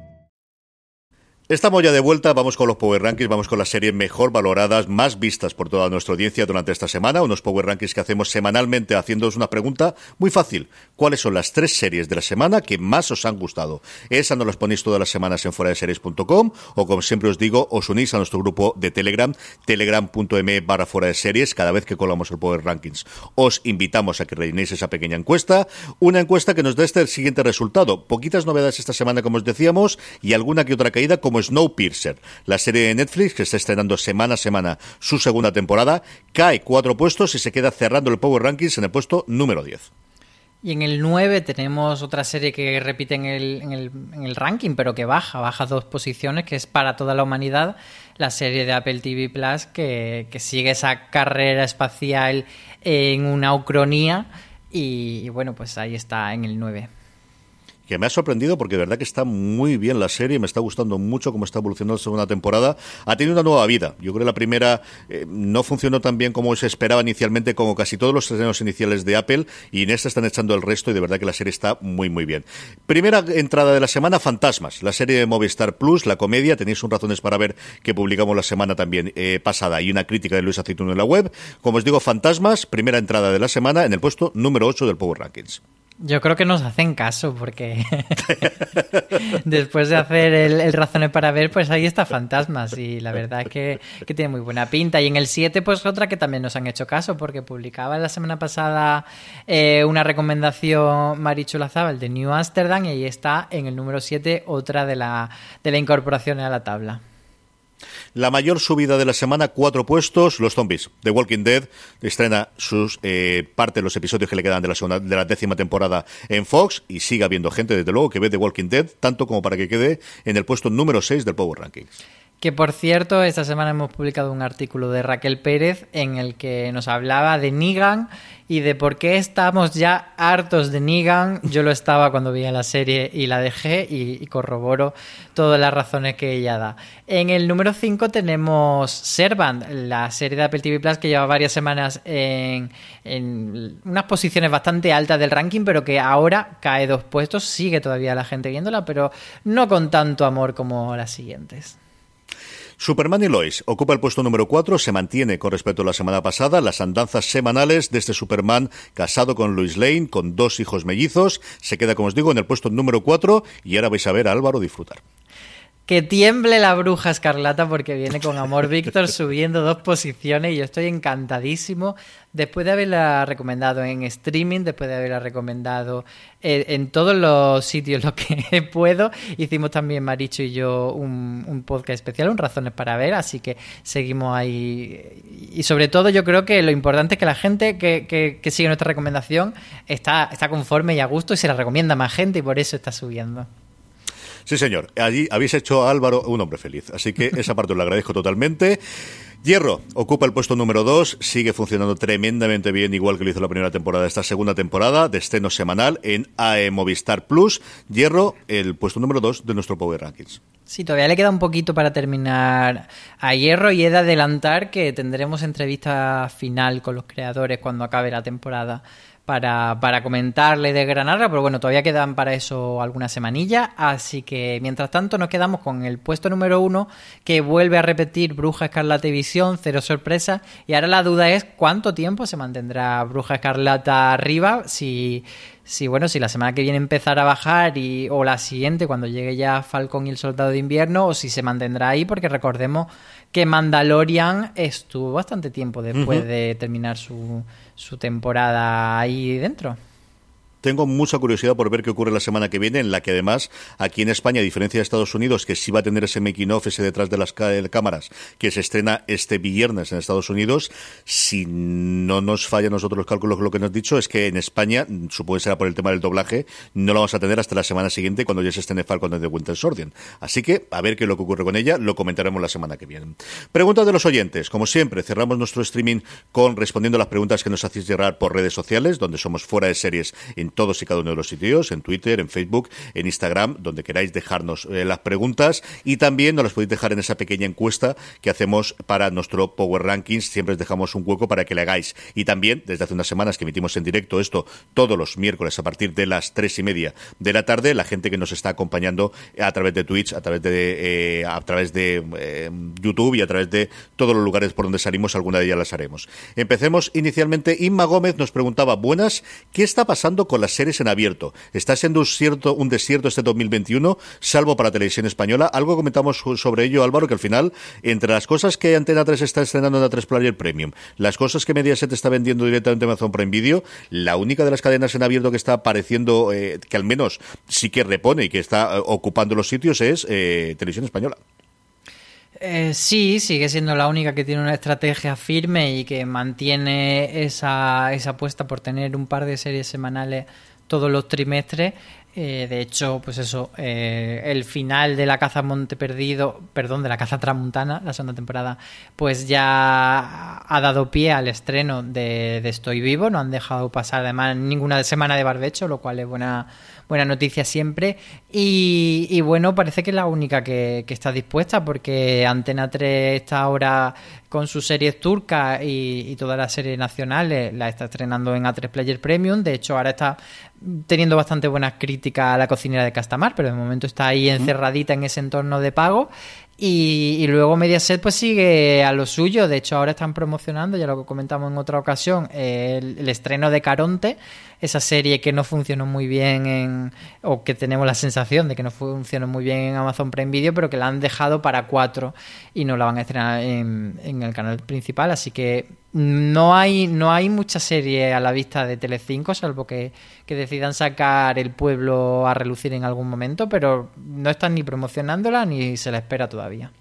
Estamos ya de vuelta, vamos con los Power Rankings, vamos con las series mejor valoradas, más vistas por toda nuestra audiencia durante esta semana, unos Power Rankings que hacemos semanalmente haciéndoos una pregunta muy fácil. ¿Cuáles son las tres series de la semana que más os han gustado? Esa nos las ponéis todas las semanas en fuera de series.com o como siempre os digo, os unís a nuestro grupo de Telegram, telegram.me barra de series, cada vez que colamos el Power Rankings. Os invitamos a que rellenéis esa pequeña encuesta, una encuesta que nos da este siguiente resultado. Poquitas novedades esta semana, como os decíamos, y alguna que otra caída, como Snowpiercer, la serie de Netflix que está estrenando semana a semana su segunda temporada, cae cuatro puestos y se queda cerrando el Power Rankings en el puesto número 10. Y en el 9 tenemos otra serie que repite en el, ranking, pero que baja, baja dos posiciones, que es para toda la humanidad, la serie de Apple TV Plus, que, que sigue esa carrera espacial en una ucronía. Y, y bueno, pues ahí está en el 9 que me ha sorprendido porque de verdad que está muy bien la serie, me está gustando mucho cómo está evolucionando la segunda temporada. Ha tenido una nueva vida. Yo creo que la primera eh, no funcionó tan bien como se esperaba inicialmente, como casi todos los estrenos iniciales de Apple, y en esta están echando el resto y de verdad que la serie está muy, muy bien. Primera entrada de la semana, Fantasmas, la serie de Movistar Plus, la comedia. Tenéis un razones para ver que publicamos la semana también eh, pasada y una crítica de Luis Aceituno en la web. Como os digo, Fantasmas, primera entrada de la semana en el puesto número 8 del Power Rankings. Yo creo que nos hacen caso porque después de hacer el, el, para ver, pues ahí está Fantasmas y la verdad es que, que, tiene muy buena pinta. Y en el 7, pues otra que también nos han hecho caso porque publicaba la semana pasada eh, una recomendación Marichu Lazábal de New Amsterdam y ahí está en el número 7 otra de la, de la incorporación a la tabla. La mayor subida de la semana, cuatro puestos, los zombies. The Walking Dead estrena sus eh, parte de los episodios que le quedan de la, segunda, de la décima temporada en Fox y sigue habiendo gente, desde luego, que ve The Walking Dead, tanto como para que quede en el puesto número 6 del Power Rankings. Que por cierto, esta semana hemos publicado un artículo de Raquel Pérez en el que nos hablaba de Negan y de por qué estamos ya hartos de Negan. Yo lo estaba cuando vi la serie y la dejé y, corroboro todas las razones que ella da. En el número 5 tenemos Servant, la serie de Apple TV Plus que lleva varias semanas en unas posiciones bastante altas del ranking, pero que ahora cae dos puestos. Sigue todavía la gente viéndola, pero no con tanto amor como las siguientes. Superman y Lois ocupa el puesto número 4, se mantiene con respecto a la semana pasada las andanzas semanales de este Superman casado con Lois Lane, con dos hijos mellizos, se queda, como os digo, en el puesto número 4 y ahora vais a ver a Álvaro disfrutar. Que tiemble la bruja escarlata porque viene con Amor Víctor subiendo dos posiciones y yo estoy encantadísimo después de haberla recomendado en streaming, después de haberla recomendado en, en todos los sitios lo que puedo. Hicimos también Maricho y yo un, un, podcast especial, un Razones para Ver, así que seguimos ahí. Y sobre todo yo creo que lo importante es que la gente que, que, que sigue nuestra recomendación está, está conforme y a gusto y se la recomienda a más gente y por eso está subiendo. Sí, señor. Allí habéis hecho a Álvaro un hombre feliz. Así que esa parte os la agradezco totalmente. Hierro ocupa el puesto número 2, sigue funcionando tremendamente bien, igual que lo hizo la primera temporada, esta segunda temporada de estreno semanal en AE Movistar Plus. Hierro, el puesto número 2 de nuestro Power Rankings. Sí, todavía le queda un poquito para terminar a Hierro y he de adelantar que tendremos entrevista final con los creadores cuando acabe la temporada para, para comentarle y desgranarla, pero bueno, todavía quedan para eso algunas semanillas, así que mientras tanto nos quedamos con el puesto número uno que vuelve a repetir Bruja Escarlata y Visión, cero sorpresa, y ahora la duda es cuánto tiempo se mantendrá Bruja Escarlata arriba, si, si bueno, si la semana que viene empezará a bajar y, o la siguiente cuando llegue ya Falcon y el Soldado de Invierno, o si se mantendrá ahí, porque recordemos que Mandalorian estuvo bastante tiempo después uh -huh. de terminar su, su temporada ahí dentro tengo mucha curiosidad por ver qué ocurre la semana que viene, en la que además aquí en España, a diferencia de Estados Unidos, que sí va a tener ese making off, ese detrás de las cámaras, que se estrena este viernes en Estados Unidos, si no nos falla nosotros los cálculos lo que nos has dicho, es que en España, supongo que será por el tema del doblaje, no lo vamos a tener hasta la semana siguiente cuando ya se estrene Falcon de Winter Soldier. Así que, a ver qué es lo que ocurre con ella, lo comentaremos la semana que viene. Preguntas de los oyentes. Como siempre, cerramos nuestro streaming con respondiendo las preguntas que nos hacéis llegar por redes sociales, donde somos fuera de series en todos y cada uno de los sitios, en Twitter, en Facebook, en Instagram, donde queráis dejarnos eh, las preguntas y también nos las podéis dejar en esa pequeña encuesta que hacemos para nuestro Power Rankings. Siempre os dejamos un hueco para que le hagáis. Y también, desde hace unas semanas que emitimos en directo esto todos los miércoles a partir de las tres y media de la tarde, la gente que nos está acompañando a través de Twitch, a través de, eh, a través de eh, YouTube y a través de todos los lugares por donde salimos, alguna de ellas las haremos. Empecemos inicialmente. Inma Gómez nos preguntaba, buenas, ¿qué está pasando con las series en abierto? ¿Está siendo un, cierto, un desierto este 2021, salvo para televisión española? Algo comentamos sobre ello, Álvaro, que al final, entre las cosas que Antena 3 está estrenando en A3 Player Premium, las cosas que Mediaset está vendiendo directamente en Amazon Prime Video, la única de las cadenas en abierto que está apareciendo, eh, que al menos sí que repone y que está eh, ocupando los sitios es eh, Televisión Española. Eh, sí, sigue siendo la única que tiene una estrategia firme y que mantiene esa, esa apuesta por tener un par de series semanales todos los trimestres. Eh, de hecho, pues eso, eh, el final de la caza Monte Perdido, perdón, de la caza Tramuntana, la segunda temporada, pues ya ha dado pie al estreno de, de Estoy Vivo. No han dejado pasar además ninguna semana de barbecho, lo cual es buena, buena noticia siempre. Y, bueno, parece que es la única que, está dispuesta porque Antena 3 está ahora con sus series turcas y, y todas las series nacionales la está estrenando en A3 Player Premium. De hecho, ahora está teniendo bastante buenas críticas a la cocinera de Castamar, pero de momento está ahí encerradita en ese entorno de pago. Y, luego Mediaset pues sigue a lo suyo. De hecho, ahora están promocionando, ya lo comentamos en otra ocasión, el, estreno de Caronte, esa serie que no funcionó muy bien en, o que tenemos la sensación de que no funcionó muy bien en Amazon Prime Video, pero que la han dejado para cuatro y no la van a estrenar en, en el canal principal. Así que no hay, no hay mucha serie a la vista de Telecinco, salvo que, que, decidan sacar el pueblo a relucir en algún momento, pero no están ni promocionándola ni se la espera todavía.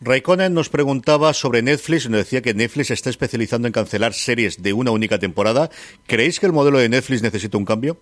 Raikkonen nos preguntaba sobre Netflix y nos decía que Netflix está especializando en cancelar series de una única temporada. ¿Creéis que el modelo de Netflix necesita un cambio?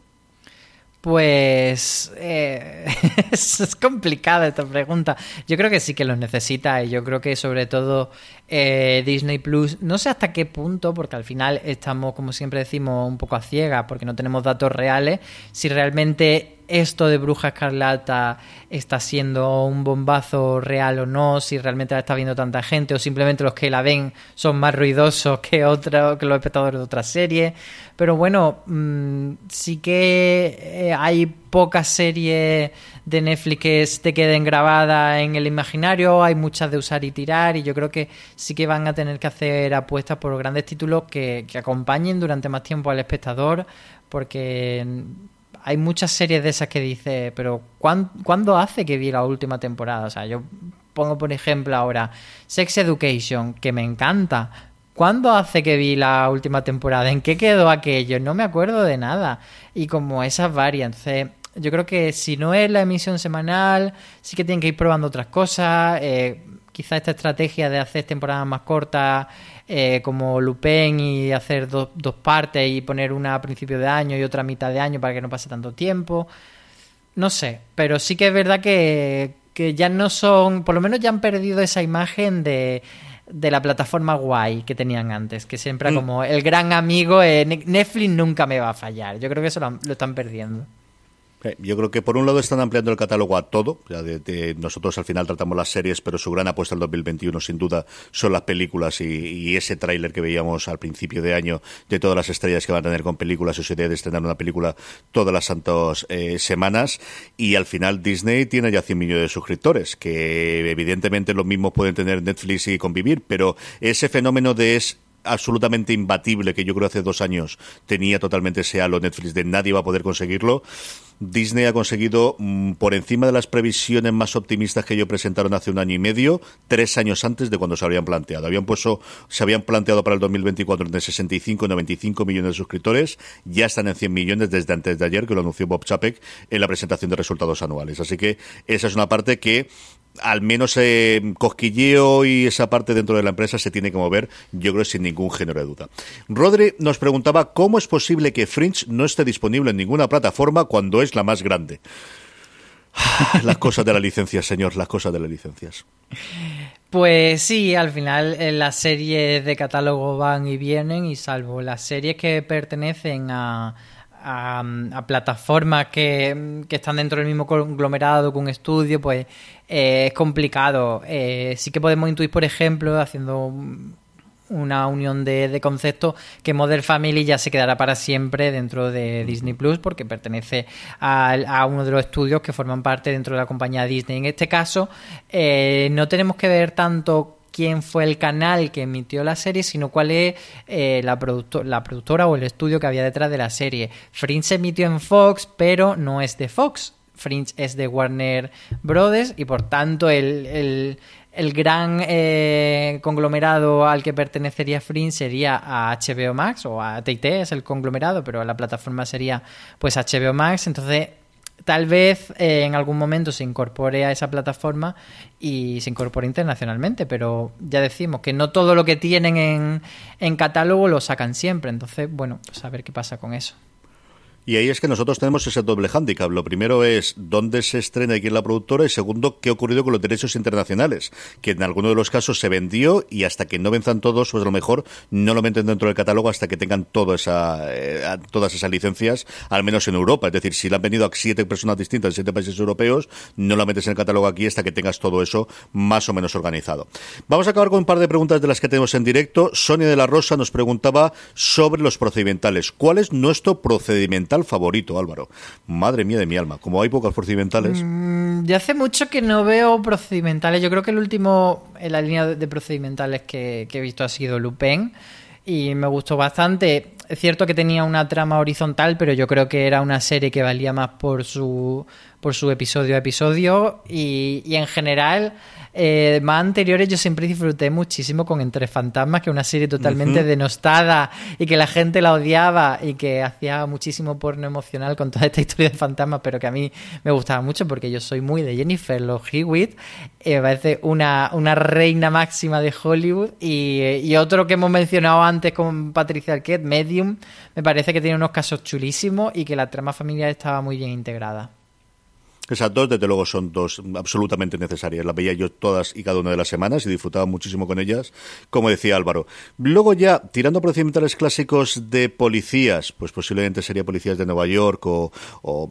Pues eh, es complicada esta pregunta. Yo creo que sí que los necesita y yo creo que sobre todo eh, Disney Plus, no sé hasta qué punto, porque al final estamos, como siempre decimos, un poco a ciegas porque no tenemos datos reales, si realmente esto de Bruja Escarlata está siendo un bombazo real o no, si realmente la está viendo tanta gente o simplemente los que la ven son más ruidosos que, otro, que los espectadores de otras series. Pero bueno, mm, sí que eh, hay pocas series de Netflix que te queden grabadas en el imaginario, hay muchas de usar y tirar y yo creo que sí que van a tener que hacer apuestas por grandes títulos que, que acompañen durante más tiempo al espectador porque hay muchas series de esas que dice, pero ¿cuándo, hace que vi la última temporada? O sea, yo pongo por ejemplo ahora Sex Education, que me encanta. ¿Cuándo hace que vi la última temporada? ¿En qué quedó aquello? No me acuerdo de nada. Y como esas varias, entonces yo creo que si no es la emisión semanal, sí que tienen que ir probando otras cosas. Eh, quizá esta estrategia de hacer temporadas más cortas eh, como Lupin y hacer dos partes y poner una a principio de año y otra a mitad de año para que no pase tanto tiempo. No sé, pero sí que es verdad que, que ya no son, por lo menos ya han perdido esa imagen de, de la plataforma guay que tenían antes, que siempre mm. como el gran amigo, eh, Netflix nunca me va a fallar. Yo creo que eso lo están perdiendo. Yo creo que por un lado están ampliando el catálogo a todo. nosotros al final tratamos las series, pero su gran apuesta en 2021 sin duda son las películas y, ese tráiler que veíamos al principio de año de todas las estrellas que van a tener con películas, su idea de estrenar una película todas las santas eh, semanas. Y al final Disney tiene ya 100 millones de suscriptores, que evidentemente los mismos pueden tener Netflix y convivir, pero ese fenómeno de es absolutamente imbatible que yo creo hace dos años tenía totalmente ese halo Netflix de nadie va a poder conseguirlo. Disney ha conseguido, mm, por encima de las previsiones más optimistas que ellos presentaron hace un año y medio, tres años antes de cuando se habían planteado. Habían puesto, se habían planteado para el 2024 entre 65 y 95 millones de suscriptores, ya están en 100 millones desde antes de ayer, que lo anunció Bob Chapek en la presentación de resultados anuales. Así que esa es una parte que al menos eh, cosquilleo y esa parte dentro de la empresa se tiene que mover, yo creo, sin ningún género de duda. Rodri nos preguntaba cómo es posible que Fringe no esté disponible en ninguna plataforma cuando es la más grande. las cosas de las licencias, señor, las cosas de las licencias. Pues sí, al final eh, las series de catálogo van y vienen y salvo las series que pertenecen a, a, plataformas que, están dentro del mismo conglomerado que un estudio, pues eh, es complicado. Eh, sí que podemos intuir, por ejemplo, haciendo una unión de, conceptos que Modern Family ya se quedará para siempre dentro de Disney Plus porque pertenece a, uno de los estudios que forman parte dentro de la compañía Disney. En este caso, eh, no tenemos que ver tanto quién fue el canal que emitió la serie, sino cuál es eh, la, la productora o el estudio que había detrás de la serie. Fringe se emitió en Fox, pero no es de Fox. Fringe es de Warner Brothers y por tanto el, el gran eh, conglomerado al que pertenecería Fringe sería a HBO Max o a TT es el conglomerado, pero la plataforma sería pues HBO Max. Entonces tal vez eh, en algún momento se incorpore a esa plataforma y se incorpore internacionalmente, pero ya decimos que no todo lo que tienen en, en catálogo lo sacan siempre, entonces, bueno, pues a ver qué pasa con eso. Y ahí es que nosotros tenemos ese doble hándicap. Lo primero es dónde se estrena y quién la productora y segundo, qué ha ocurrido con los derechos internacionales, que en alguno de los casos se vendió y hasta que no venzan todos, pues a lo mejor no lo meten dentro del catálogo hasta que tengan toda esa, eh, todas esas licencias, al menos en Europa. Es decir, si la han vendido a siete personas distintas en siete países europeos, no la metes en el catálogo aquí hasta que tengas todo eso más o menos organizado. Vamos a acabar con un par de preguntas de las que tenemos en directo. Sonia de la Rosa nos preguntaba sobre los procedimentales. ¿Cuál es nuestro procedimental favorito, Álvaro? Madre mía de mi alma, como hay pocos procedimentales. Mm, ya hace mucho que no veo procedimentales. Yo creo que el último en la línea de procedimentales que, que he visto ha sido Lupin y me gustó bastante. Es cierto que tenía una trama horizontal, pero yo creo que era una serie que valía más por su, por su episodio a episodio y, y en general eh, más anteriores yo siempre disfruté muchísimo con Entre Fantasmas, que es una serie totalmente denostada y que la gente la odiaba y que hacía muchísimo porno emocional con toda esta historia de fantasmas, pero que a mí me gustaba mucho porque yo soy muy de Jennifer Love Hewitt, eh, me parece una, una reina máxima de Hollywood y, y, otro que hemos mencionado antes con Patricia Arquette, Medium, me parece que tiene unos casos chulísimos y que la trama familiar estaba muy bien integrada. Esas dos, desde luego, son dos absolutamente necesarias. Las veía yo todas y cada una de las semanas y disfrutaba muchísimo con ellas, como decía Álvaro. Luego ya, tirando procedimentales clásicos de policías, pues posiblemente sería Policías de Nueva York o,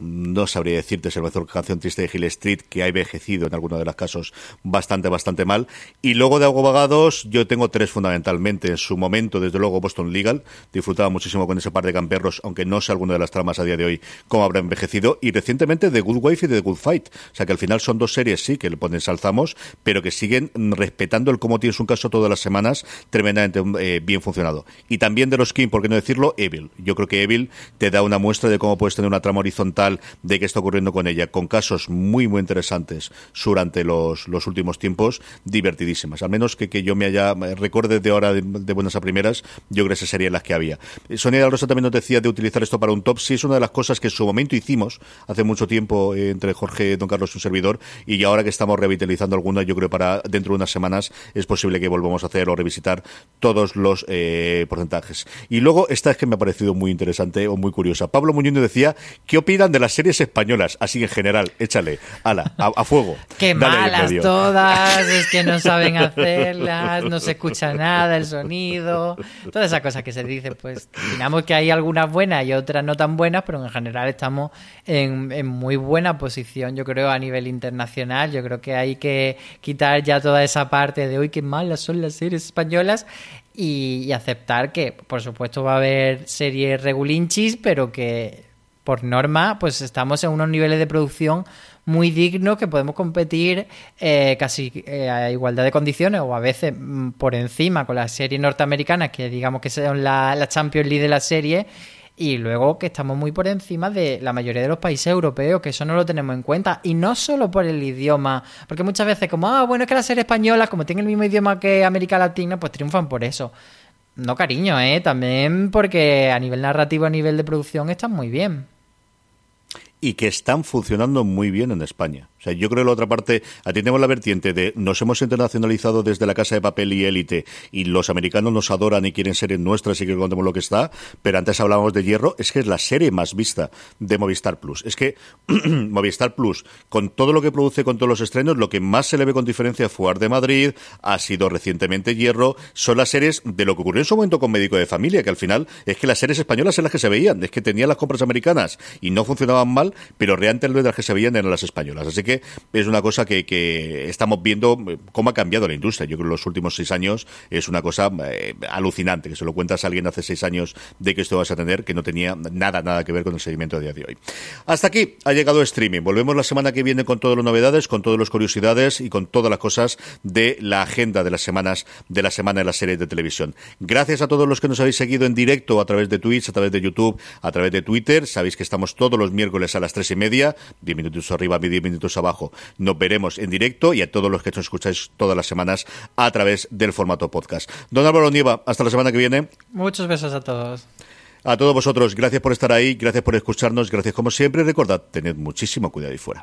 no sabría decirte, es el mejor canción triste de Hill Street, que ha envejecido en algunos de los casos bastante, bastante mal. Y luego de Vagados, yo tengo tres fundamentalmente. En su momento, desde luego, Boston Legal. Disfrutaba muchísimo con ese par de camperros, aunque no sé alguna de las tramas a día de hoy cómo habrá envejecido. Y recientemente The Good Wife y The Good Fight. O sea que al final son dos series, sí, que le ponen salzamos, pero que siguen respetando el cómo tienes un caso todas las semanas tremendamente eh, bien funcionado. Y también de los King, por qué no decirlo, Evil. Yo creo que Evil te da una muestra de cómo puedes tener una trama horizontal de qué está ocurriendo con ella, con casos muy, muy interesantes durante los, los últimos tiempos, divertidísimas. Al menos que, que yo me haya, recuerde de ahora de, buenas a primeras, yo creo que esas serían las que había. Sonia de Rosa también nos decía de utilizar esto para un top. Sí, es una de las cosas que en su momento hicimos hace mucho tiempo eh, entre Jorge, Don Carlos, un servidor, y ahora que estamos revitalizando alguna, yo creo para dentro de unas semanas es posible que volvamos a hacer o revisitar todos los eh, porcentajes. Y luego, esta es que me ha parecido muy interesante o muy curiosa. Pablo Muñoz decía, ¿qué opinan de las series españolas? Así en general, échale, ala, a, fuego. Qué malas todas, es que no saben hacerlas, no se escucha nada, el sonido, todas esas cosas que se dicen, pues opinamos que hay algunas buenas y otras no tan buenas, pero en general estamos en, en muy buena posición, yo creo, a nivel internacional. Yo creo que hay que quitar ya toda esa parte de hoy qué malas son las series españolas y, aceptar que, por supuesto, va a haber series regulinchis, pero que por norma, pues estamos en unos niveles de producción muy dignos que podemos competir eh, casi eh, a igualdad de condiciones o a veces mm, por encima con las series norteamericanas que digamos que son la, la Champions League de la serie y luego que estamos muy por encima de la mayoría de los países europeos, que eso no lo tenemos en cuenta. Y no solo por el idioma, porque muchas veces como, ah, bueno, es que las series españolas, como tienen el mismo idioma que América Latina, pues triunfan por eso. No, cariño, ¿eh? También porque a nivel narrativo, a nivel de producción, están muy bien. y que están funcionando muy bien en España. Sea, yo creo que la otra parte, atendemos la vertiente de nos hemos internacionalizado desde la casa de papel y élite y los americanos nos adoran y quieren ser en nuestras y que contemos lo que está, pero antes hablábamos de Hierro, es que es la serie más vista de Movistar Plus. Es que Movistar Plus, con todo lo que produce, con todos los estrenos, lo que más se le ve con diferencia fue Ar de Madrid, ha sido recientemente Hierro, son las series de lo que ocurrió en su momento con Médico de Familia, que al final es que las series españolas eran las que se veían, es que tenían las compras americanas y no funcionaban mal, pero realmente las que se veían eran las españolas. Así que es una cosa que, que estamos viendo eh, cómo ha cambiado la industria. Yo creo que los últimos seis años es una cosa eh, alucinante, que se lo cuentas a alguien hace seis años de que esto vas a tener, que no tenía nada, nada que ver con el seguimiento de día de hoy. Hasta aquí ha llegado streaming. Volvemos la semana que viene con todas las novedades, con todas las curiosidades y con todas las cosas de la agenda de las semanas de la semana de las series de televisión. Gracias a todos los que nos habéis seguido en directo a través de Twitch, a través de YouTube, a través de Twitter. Sabéis que estamos todos los miércoles a las tres y media, diez minutos arriba, diez minutos abajo. Nos veremos en directo y a todos los que nos escucháis todas las semanas a través del formato podcast. Don Álvaro Nieva, hasta la semana que viene. Muchos besos a todos. A todos vosotros, gracias por estar ahí, gracias por escucharnos, gracias como siempre. Recordad, tened muchísimo cuidado ahí fuera.